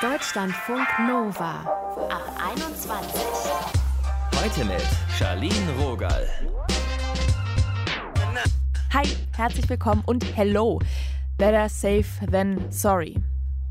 Deutschlandfunk Nova ab 21. Heute mit Charlene Rogal. Hi, herzlich willkommen und hello. Better safe than sorry.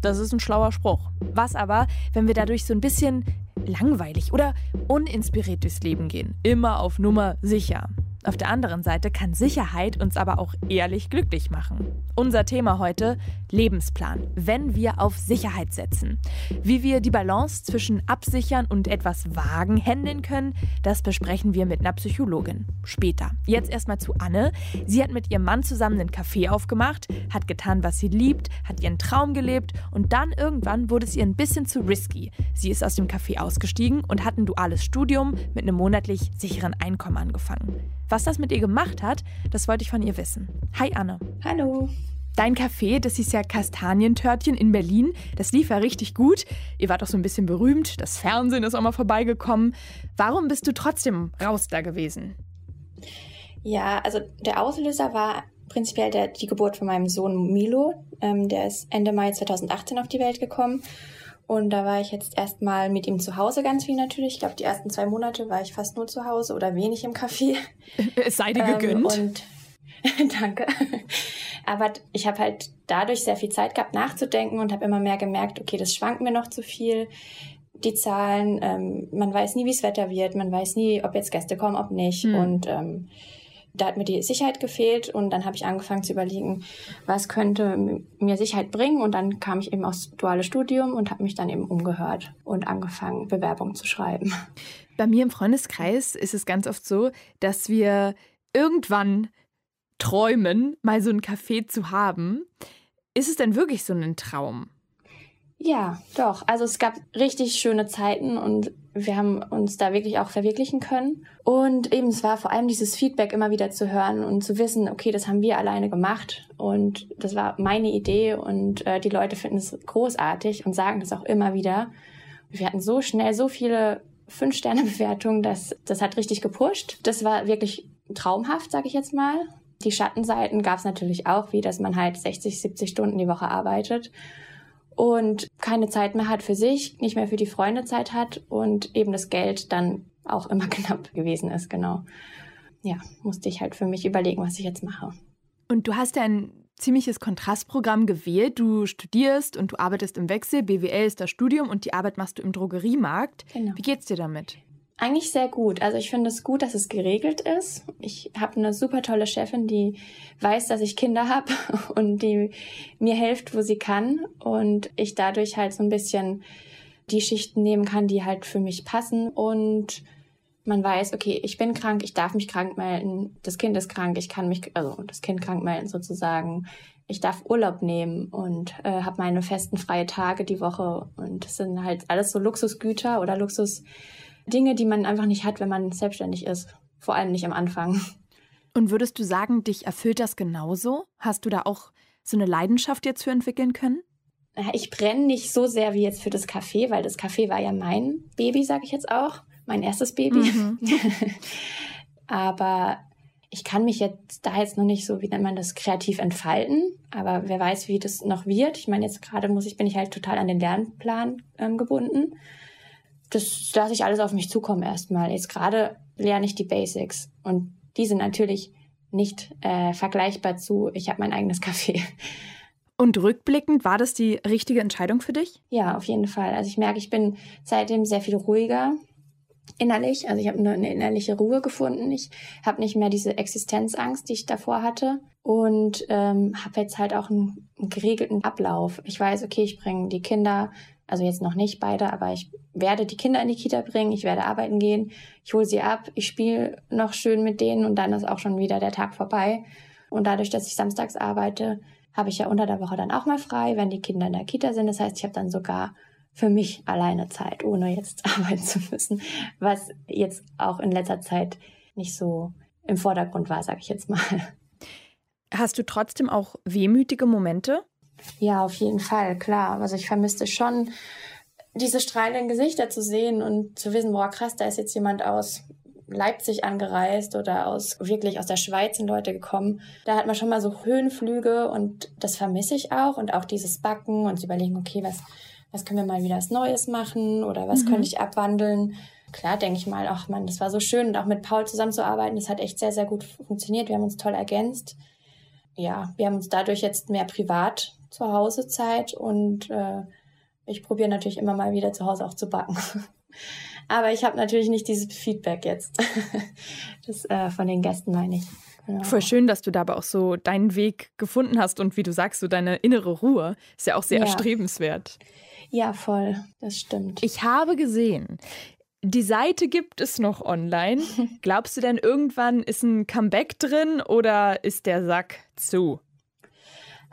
Das ist ein schlauer Spruch. Was aber, wenn wir dadurch so ein bisschen langweilig oder uninspiriert durchs Leben gehen? Immer auf Nummer sicher. Auf der anderen Seite kann Sicherheit uns aber auch ehrlich glücklich machen. Unser Thema heute Lebensplan, wenn wir auf Sicherheit setzen. Wie wir die Balance zwischen Absichern und etwas Wagen handeln können, das besprechen wir mit einer Psychologin. Später. Jetzt erstmal zu Anne. Sie hat mit ihrem Mann zusammen einen Café aufgemacht, hat getan, was sie liebt, hat ihren Traum gelebt und dann irgendwann wurde es ihr ein bisschen zu risky. Sie ist aus dem Café ausgestiegen und hat ein duales Studium mit einem monatlich sicheren Einkommen angefangen. Was das mit ihr gemacht hat, das wollte ich von ihr wissen. Hi Anne. Hallo. Dein Café, das hieß ja Kastanientörtchen in Berlin, das lief ja richtig gut. Ihr wart auch so ein bisschen berühmt, das Fernsehen ist auch mal vorbeigekommen. Warum bist du trotzdem raus da gewesen? Ja, also der Auslöser war prinzipiell der, die Geburt von meinem Sohn Milo. Ähm, der ist Ende Mai 2018 auf die Welt gekommen. Und da war ich jetzt erstmal mit ihm zu Hause ganz viel natürlich. Ich glaube, die ersten zwei Monate war ich fast nur zu Hause oder wenig im Café. Es sei dir gegönnt. Ähm, und danke. Aber ich habe halt dadurch sehr viel Zeit gehabt nachzudenken und habe immer mehr gemerkt, okay, das schwankt mir noch zu viel. Die Zahlen, ähm, man weiß nie, wie es Wetter wird, man weiß nie, ob jetzt Gäste kommen, ob nicht. Hm. Und ähm, da hat mir die Sicherheit gefehlt und dann habe ich angefangen zu überlegen, was könnte mir Sicherheit bringen und dann kam ich eben aufs duale Studium und habe mich dann eben umgehört und angefangen, Bewerbungen zu schreiben. Bei mir im Freundeskreis ist es ganz oft so, dass wir irgendwann träumen, mal so ein Café zu haben. Ist es denn wirklich so ein Traum? Ja, doch. Also es gab richtig schöne Zeiten und wir haben uns da wirklich auch verwirklichen können. Und eben es war vor allem dieses Feedback immer wieder zu hören und zu wissen, okay, das haben wir alleine gemacht und das war meine Idee und äh, die Leute finden es großartig und sagen das auch immer wieder. Wir hatten so schnell so viele Fünf-Sterne-Bewertungen, dass das hat richtig gepusht. Das war wirklich traumhaft, sage ich jetzt mal. Die Schattenseiten gab es natürlich auch, wie dass man halt 60, 70 Stunden die Woche arbeitet und keine Zeit mehr hat für sich, nicht mehr für die Freunde Zeit hat und eben das Geld dann auch immer knapp gewesen ist, genau. Ja, musste ich halt für mich überlegen, was ich jetzt mache. Und du hast ja ein ziemliches Kontrastprogramm gewählt. Du studierst und du arbeitest im Wechsel. BWL ist das Studium und die Arbeit machst du im Drogeriemarkt. Genau. Wie geht's dir damit? Eigentlich sehr gut. Also ich finde es gut, dass es geregelt ist. Ich habe eine super tolle Chefin, die weiß, dass ich Kinder habe und die mir hilft, wo sie kann und ich dadurch halt so ein bisschen die Schichten nehmen kann, die halt für mich passen und man weiß, okay, ich bin krank, ich darf mich krank melden, das Kind ist krank, ich kann mich, also das Kind krank melden sozusagen. Ich darf Urlaub nehmen und äh, habe meine festen freie Tage die Woche und das sind halt alles so Luxusgüter oder Luxus Dinge, die man einfach nicht hat, wenn man selbstständig ist. Vor allem nicht am Anfang. Und würdest du sagen, dich erfüllt das genauso? Hast du da auch so eine Leidenschaft jetzt für entwickeln können? Ich brenne nicht so sehr wie jetzt für das Café, weil das Café war ja mein Baby, sage ich jetzt auch. Mein erstes Baby. Mhm. Aber ich kann mich jetzt da jetzt noch nicht so, wie nennt man das, kreativ entfalten. Aber wer weiß, wie das noch wird. Ich meine, jetzt gerade muss ich, bin ich halt total an den Lernplan ähm, gebunden das lasse ich alles auf mich zukommen erstmal. Jetzt gerade lerne ich die Basics und die sind natürlich nicht äh, vergleichbar zu, ich habe mein eigenes Café. Und rückblickend, war das die richtige Entscheidung für dich? Ja, auf jeden Fall. Also ich merke, ich bin seitdem sehr viel ruhiger innerlich. Also ich habe eine, eine innerliche Ruhe gefunden. Ich habe nicht mehr diese Existenzangst, die ich davor hatte. Und ähm, habe jetzt halt auch einen, einen geregelten Ablauf. Ich weiß, okay, ich bringe die Kinder also jetzt noch nicht beide, aber ich werde die Kinder in die Kita bringen, ich werde arbeiten gehen, ich hole sie ab, ich spiele noch schön mit denen und dann ist auch schon wieder der Tag vorbei. Und dadurch, dass ich samstags arbeite, habe ich ja unter der Woche dann auch mal frei, wenn die Kinder in der Kita sind. Das heißt, ich habe dann sogar für mich alleine Zeit, ohne jetzt arbeiten zu müssen, was jetzt auch in letzter Zeit nicht so im Vordergrund war, sage ich jetzt mal. Hast du trotzdem auch wehmütige Momente? Ja, auf jeden Fall, klar. Also ich vermisste schon, diese strahlenden Gesichter zu sehen und zu wissen, boah, krass, da ist jetzt jemand aus Leipzig angereist oder aus wirklich aus der Schweiz sind Leute gekommen. Da hat man schon mal so Höhenflüge und das vermisse ich auch und auch dieses Backen und überlegen, okay, was, was können wir mal wieder was Neues machen oder was mhm. könnte ich abwandeln. Klar, denke ich mal, ach man, das war so schön und auch mit Paul zusammenzuarbeiten, das hat echt sehr, sehr gut funktioniert. Wir haben uns toll ergänzt. Ja, wir haben uns dadurch jetzt mehr privat zu Hause Zeit und äh, ich probiere natürlich immer mal wieder zu Hause auch zu backen. Aber ich habe natürlich nicht dieses Feedback jetzt. das äh, von den Gästen meine ich. Genau. Voll schön, dass du da aber auch so deinen Weg gefunden hast und wie du sagst, so deine innere Ruhe ist ja auch sehr ja. erstrebenswert. Ja, voll, das stimmt. Ich habe gesehen, die Seite gibt es noch online. Glaubst du denn irgendwann ist ein Comeback drin oder ist der Sack zu?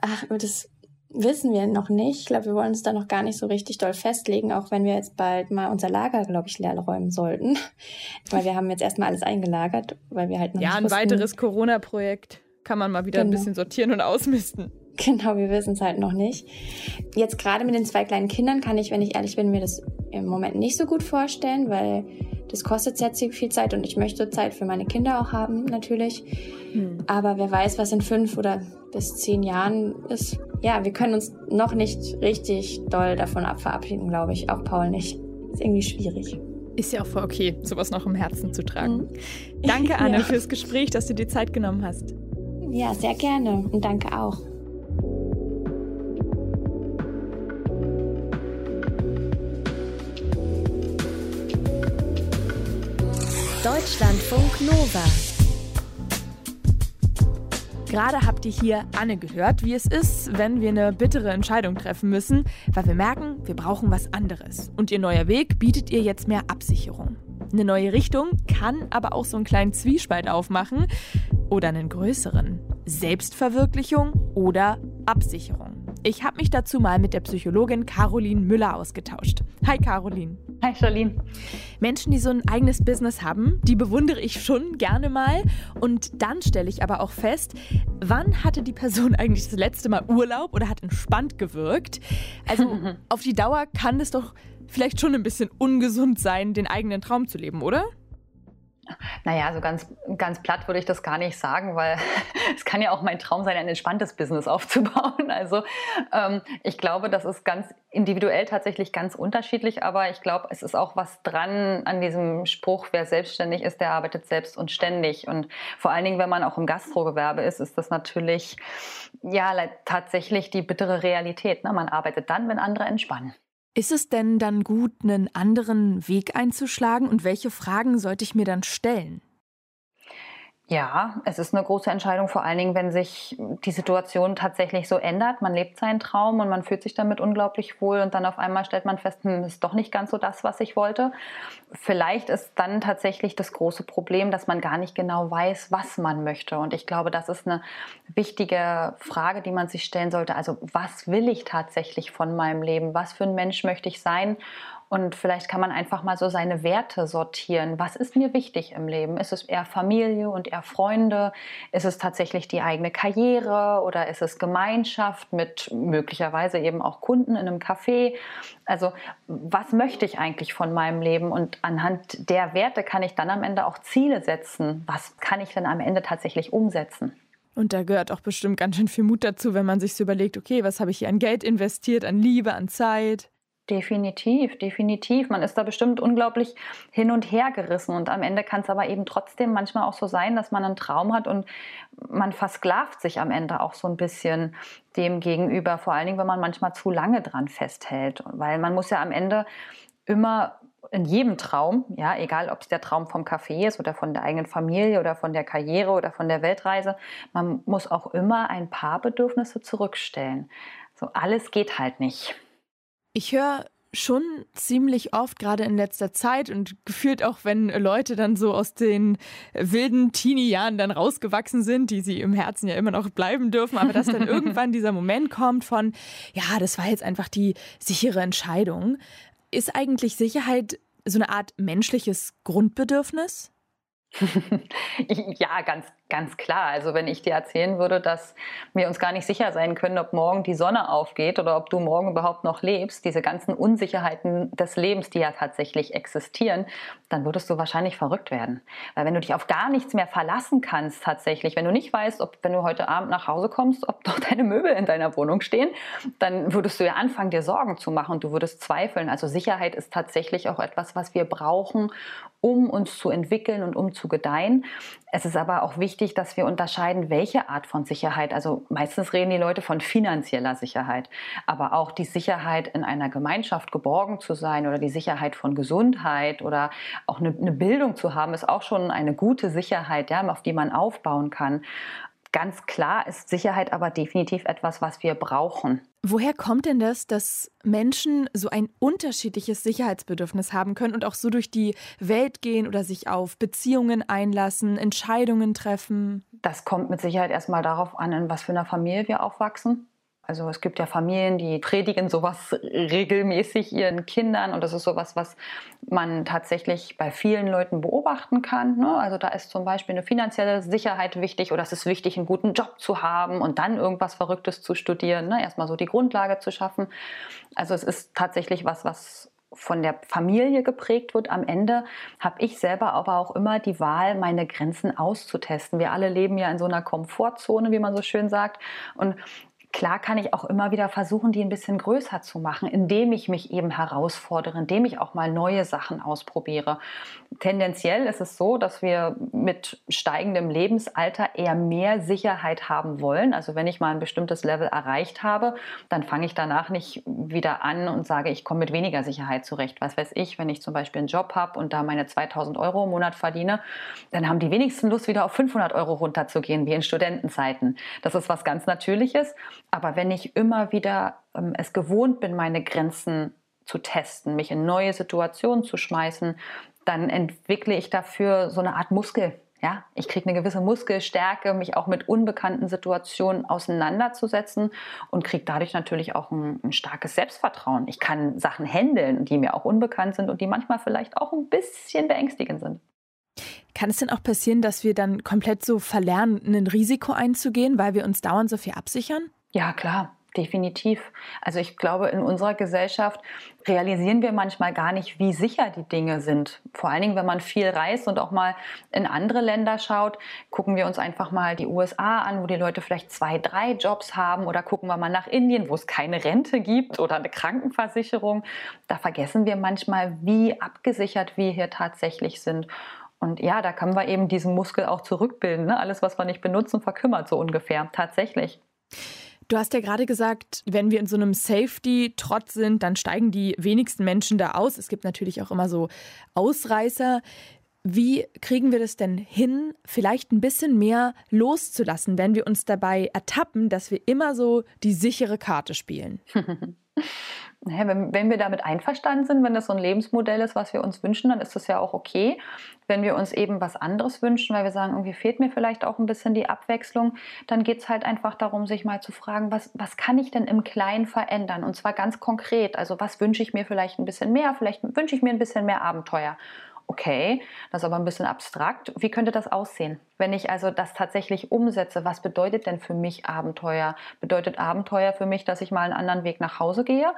Ach, das wissen wir noch nicht. Ich glaube, wir wollen uns da noch gar nicht so richtig doll festlegen, auch wenn wir jetzt bald mal unser Lager, glaube ich, leer räumen sollten. weil wir haben jetzt erstmal alles eingelagert, weil wir halt noch Ja, ein wussten. weiteres Corona-Projekt kann man mal wieder genau. ein bisschen sortieren und ausmisten. Genau, wir wissen es halt noch nicht. Jetzt gerade mit den zwei kleinen Kindern kann ich, wenn ich ehrlich bin, mir das im Moment nicht so gut vorstellen, weil das kostet sehr viel Zeit und ich möchte Zeit für meine Kinder auch haben, natürlich. Hm. Aber wer weiß, was in fünf oder bis zehn Jahren ist. Ja, wir können uns noch nicht richtig doll davon verabschieden, glaube ich. Auch Paul nicht. Ist irgendwie schwierig. Ist ja auch voll okay, sowas noch im Herzen zu tragen. Mhm. Danke, Anne, ja. fürs Gespräch, dass du dir Zeit genommen hast. Ja, sehr gerne und danke auch. Deutschlandfunk Nova. Gerade habt ihr hier Anne gehört, wie es ist, wenn wir eine bittere Entscheidung treffen müssen, weil wir merken, wir brauchen was anderes. Und ihr neuer Weg bietet ihr jetzt mehr Absicherung. Eine neue Richtung kann aber auch so einen kleinen Zwiespalt aufmachen oder einen größeren. Selbstverwirklichung oder Absicherung. Ich habe mich dazu mal mit der Psychologin Caroline Müller ausgetauscht. Hi Caroline. Hi Charlene. Menschen, die so ein eigenes Business haben, die bewundere ich schon gerne mal. Und dann stelle ich aber auch fest, wann hatte die Person eigentlich das letzte Mal Urlaub oder hat entspannt gewirkt? Also auf die Dauer kann es doch vielleicht schon ein bisschen ungesund sein, den eigenen Traum zu leben, oder? Naja, so ganz, ganz platt würde ich das gar nicht sagen, weil es kann ja auch mein Traum sein, ein entspanntes Business aufzubauen. Also ähm, ich glaube, das ist ganz individuell tatsächlich ganz unterschiedlich, aber ich glaube, es ist auch was dran an diesem Spruch, wer selbstständig ist, der arbeitet selbst und ständig. Und vor allen Dingen, wenn man auch im Gastrogewerbe ist, ist das natürlich ja tatsächlich die bittere Realität. Ne? Man arbeitet dann, wenn andere entspannen. Ist es denn dann gut, einen anderen Weg einzuschlagen und welche Fragen sollte ich mir dann stellen? Ja, es ist eine große Entscheidung, vor allen Dingen, wenn sich die Situation tatsächlich so ändert. Man lebt seinen Traum und man fühlt sich damit unglaublich wohl und dann auf einmal stellt man fest, hm, ist doch nicht ganz so das, was ich wollte. Vielleicht ist dann tatsächlich das große Problem, dass man gar nicht genau weiß, was man möchte. Und ich glaube, das ist eine wichtige Frage, die man sich stellen sollte. Also, was will ich tatsächlich von meinem Leben? Was für ein Mensch möchte ich sein? Und vielleicht kann man einfach mal so seine Werte sortieren. Was ist mir wichtig im Leben? Ist es eher Familie und eher Freunde? Ist es tatsächlich die eigene Karriere oder ist es Gemeinschaft mit möglicherweise eben auch Kunden in einem Café? Also was möchte ich eigentlich von meinem Leben? Und anhand der Werte kann ich dann am Ende auch Ziele setzen. Was kann ich denn am Ende tatsächlich umsetzen? Und da gehört auch bestimmt ganz schön viel Mut dazu, wenn man sich so überlegt, okay, was habe ich hier an Geld investiert, an Liebe, an Zeit? Definitiv, definitiv. Man ist da bestimmt unglaublich hin und her gerissen und am Ende kann es aber eben trotzdem manchmal auch so sein, dass man einen Traum hat und man versklavt sich am Ende auch so ein bisschen dem gegenüber, vor allen Dingen, wenn man manchmal zu lange dran festhält, weil man muss ja am Ende immer in jedem Traum, ja, egal ob es der Traum vom Café ist oder von der eigenen Familie oder von der Karriere oder von der Weltreise, man muss auch immer ein paar Bedürfnisse zurückstellen. So alles geht halt nicht. Ich höre schon ziemlich oft, gerade in letzter Zeit und gefühlt auch, wenn Leute dann so aus den wilden Teenie-Jahren dann rausgewachsen sind, die sie im Herzen ja immer noch bleiben dürfen, aber dass dann irgendwann dieser Moment kommt von, ja, das war jetzt einfach die sichere Entscheidung. Ist eigentlich Sicherheit so eine Art menschliches Grundbedürfnis? ja, ganz, ganz klar. Also wenn ich dir erzählen würde, dass wir uns gar nicht sicher sein können, ob morgen die Sonne aufgeht oder ob du morgen überhaupt noch lebst, diese ganzen Unsicherheiten des Lebens, die ja tatsächlich existieren, dann würdest du wahrscheinlich verrückt werden. Weil wenn du dich auf gar nichts mehr verlassen kannst tatsächlich, wenn du nicht weißt, ob wenn du heute Abend nach Hause kommst, ob doch deine Möbel in deiner Wohnung stehen, dann würdest du ja anfangen, dir Sorgen zu machen und du würdest zweifeln. Also Sicherheit ist tatsächlich auch etwas, was wir brauchen, um uns zu entwickeln und um zu gedeihen. Es ist aber auch wichtig, dass wir unterscheiden, welche Art von Sicherheit. Also meistens reden die Leute von finanzieller Sicherheit, aber auch die Sicherheit in einer Gemeinschaft geborgen zu sein oder die Sicherheit von Gesundheit oder auch eine, eine Bildung zu haben, ist auch schon eine gute Sicherheit, ja, auf die man aufbauen kann. Ganz klar ist Sicherheit aber definitiv etwas, was wir brauchen. Woher kommt denn das, dass Menschen so ein unterschiedliches Sicherheitsbedürfnis haben können und auch so durch die Welt gehen oder sich auf Beziehungen einlassen, Entscheidungen treffen? Das kommt mit Sicherheit erstmal darauf an, in was für einer Familie wir aufwachsen. Also es gibt ja Familien, die predigen sowas regelmäßig ihren Kindern und das ist sowas, was man tatsächlich bei vielen Leuten beobachten kann. Ne? Also da ist zum Beispiel eine finanzielle Sicherheit wichtig oder es ist wichtig, einen guten Job zu haben und dann irgendwas Verrücktes zu studieren, ne? erstmal so die Grundlage zu schaffen. Also es ist tatsächlich was, was von der Familie geprägt wird. Am Ende habe ich selber aber auch immer die Wahl, meine Grenzen auszutesten. Wir alle leben ja in so einer Komfortzone, wie man so schön sagt. Und Klar kann ich auch immer wieder versuchen, die ein bisschen größer zu machen, indem ich mich eben herausfordere, indem ich auch mal neue Sachen ausprobiere. Tendenziell ist es so, dass wir mit steigendem Lebensalter eher mehr Sicherheit haben wollen. Also wenn ich mal ein bestimmtes Level erreicht habe, dann fange ich danach nicht wieder an und sage, ich komme mit weniger Sicherheit zurecht. Was weiß ich, wenn ich zum Beispiel einen Job habe und da meine 2000 Euro im Monat verdiene, dann haben die wenigsten Lust, wieder auf 500 Euro runterzugehen, wie in Studentenzeiten. Das ist was ganz Natürliches. Aber wenn ich immer wieder ähm, es gewohnt bin, meine Grenzen zu testen, mich in neue Situationen zu schmeißen, dann entwickle ich dafür so eine Art Muskel. Ja, ich kriege eine gewisse Muskelstärke, mich auch mit unbekannten Situationen auseinanderzusetzen und kriege dadurch natürlich auch ein, ein, starkes Selbstvertrauen. Ich kann Sachen handeln, die mir auch unbekannt sind und die manchmal vielleicht auch ein bisschen beängstigend sind. Kann es denn auch passieren, dass wir dann komplett so verlernen, ein Risiko einzugehen, weil wir uns dauernd so viel absichern? Ja, klar, definitiv. Also ich glaube, in unserer Gesellschaft realisieren wir manchmal gar nicht, wie sicher die Dinge sind. Vor allen Dingen, wenn man viel reist und auch mal in andere Länder schaut, gucken wir uns einfach mal die USA an, wo die Leute vielleicht zwei, drei Jobs haben oder gucken wir mal nach Indien, wo es keine Rente gibt oder eine Krankenversicherung. Da vergessen wir manchmal, wie abgesichert wir hier tatsächlich sind. Und ja, da können wir eben diesen Muskel auch zurückbilden. Ne? Alles, was wir nicht benutzen, verkümmert so ungefähr. Tatsächlich. Du hast ja gerade gesagt, wenn wir in so einem Safety-Trotz sind, dann steigen die wenigsten Menschen da aus. Es gibt natürlich auch immer so Ausreißer. Wie kriegen wir das denn hin, vielleicht ein bisschen mehr loszulassen, wenn wir uns dabei ertappen, dass wir immer so die sichere Karte spielen? Naja, wenn, wenn wir damit einverstanden sind, wenn das so ein Lebensmodell ist, was wir uns wünschen, dann ist das ja auch okay. Wenn wir uns eben was anderes wünschen, weil wir sagen, irgendwie fehlt mir vielleicht auch ein bisschen die Abwechslung, dann geht es halt einfach darum, sich mal zu fragen, was, was kann ich denn im Kleinen verändern? Und zwar ganz konkret. Also was wünsche ich mir vielleicht ein bisschen mehr? Vielleicht wünsche ich mir ein bisschen mehr Abenteuer. Okay, das ist aber ein bisschen abstrakt. Wie könnte das aussehen? Wenn ich also das tatsächlich umsetze, was bedeutet denn für mich Abenteuer? Bedeutet Abenteuer für mich, dass ich mal einen anderen Weg nach Hause gehe?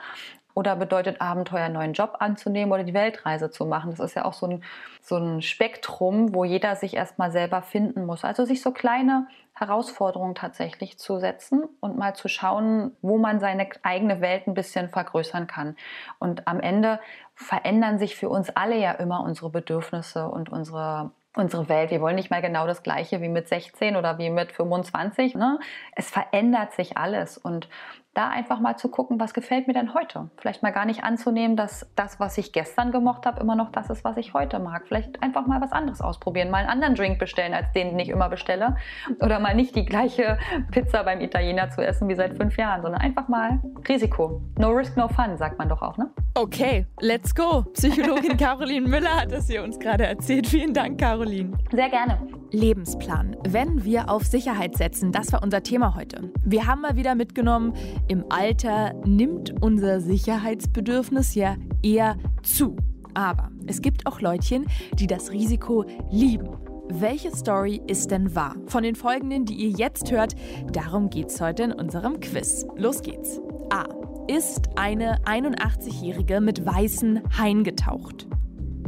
Oder bedeutet Abenteuer, einen neuen Job anzunehmen oder die Weltreise zu machen? Das ist ja auch so ein, so ein Spektrum, wo jeder sich erstmal selber finden muss. Also sich so kleine Herausforderungen tatsächlich zu setzen und mal zu schauen, wo man seine eigene Welt ein bisschen vergrößern kann. Und am Ende verändern sich für uns alle ja immer unsere Bedürfnisse und unsere unsere Welt. Wir wollen nicht mal genau das Gleiche wie mit 16 oder wie mit 25. Ne? Es verändert sich alles und da einfach mal zu gucken, was gefällt mir denn heute. Vielleicht mal gar nicht anzunehmen, dass das, was ich gestern gemocht habe, immer noch das ist, was ich heute mag. Vielleicht einfach mal was anderes ausprobieren, mal einen anderen Drink bestellen, als den, den ich immer bestelle. Oder mal nicht die gleiche Pizza beim Italiener zu essen wie seit fünf Jahren, sondern einfach mal Risiko. No risk, no fun, sagt man doch auch, ne? Okay, let's go. Psychologin Caroline Müller hat es hier uns gerade erzählt. Vielen Dank, Caroline. Sehr gerne. Lebensplan. Wenn wir auf Sicherheit setzen, das war unser Thema heute. Wir haben mal wieder mitgenommen, im Alter nimmt unser Sicherheitsbedürfnis ja eher zu. Aber es gibt auch Leutchen, die das Risiko lieben. welche Story ist denn wahr? Von den folgenden, die ihr jetzt hört, darum geht's heute in unserem Quiz. Los geht's. A. Ist eine 81-Jährige mit weißen Haien getaucht?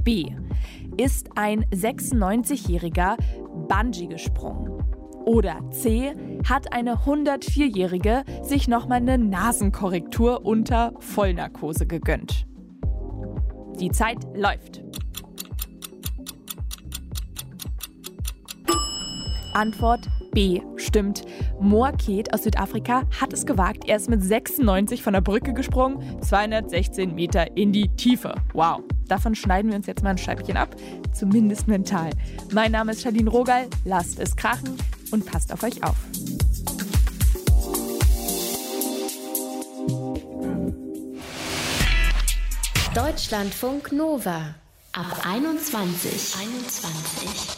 B. Ist ein 96-Jähriger Bungee gesprungen? Oder C. Hat eine 104-Jährige sich nochmal eine Nasenkorrektur unter Vollnarkose gegönnt? Die Zeit läuft. Antwort B stimmt. Moaket aus Südafrika hat es gewagt. Er ist mit 96 von der Brücke gesprungen, 216 Meter in die Tiefe. Wow. Davon schneiden wir uns jetzt mal ein Scheibchen ab, zumindest mental. Mein Name ist Charlene Rogal, lasst es krachen und passt auf euch auf. Deutschlandfunk Nova ab 21. 21.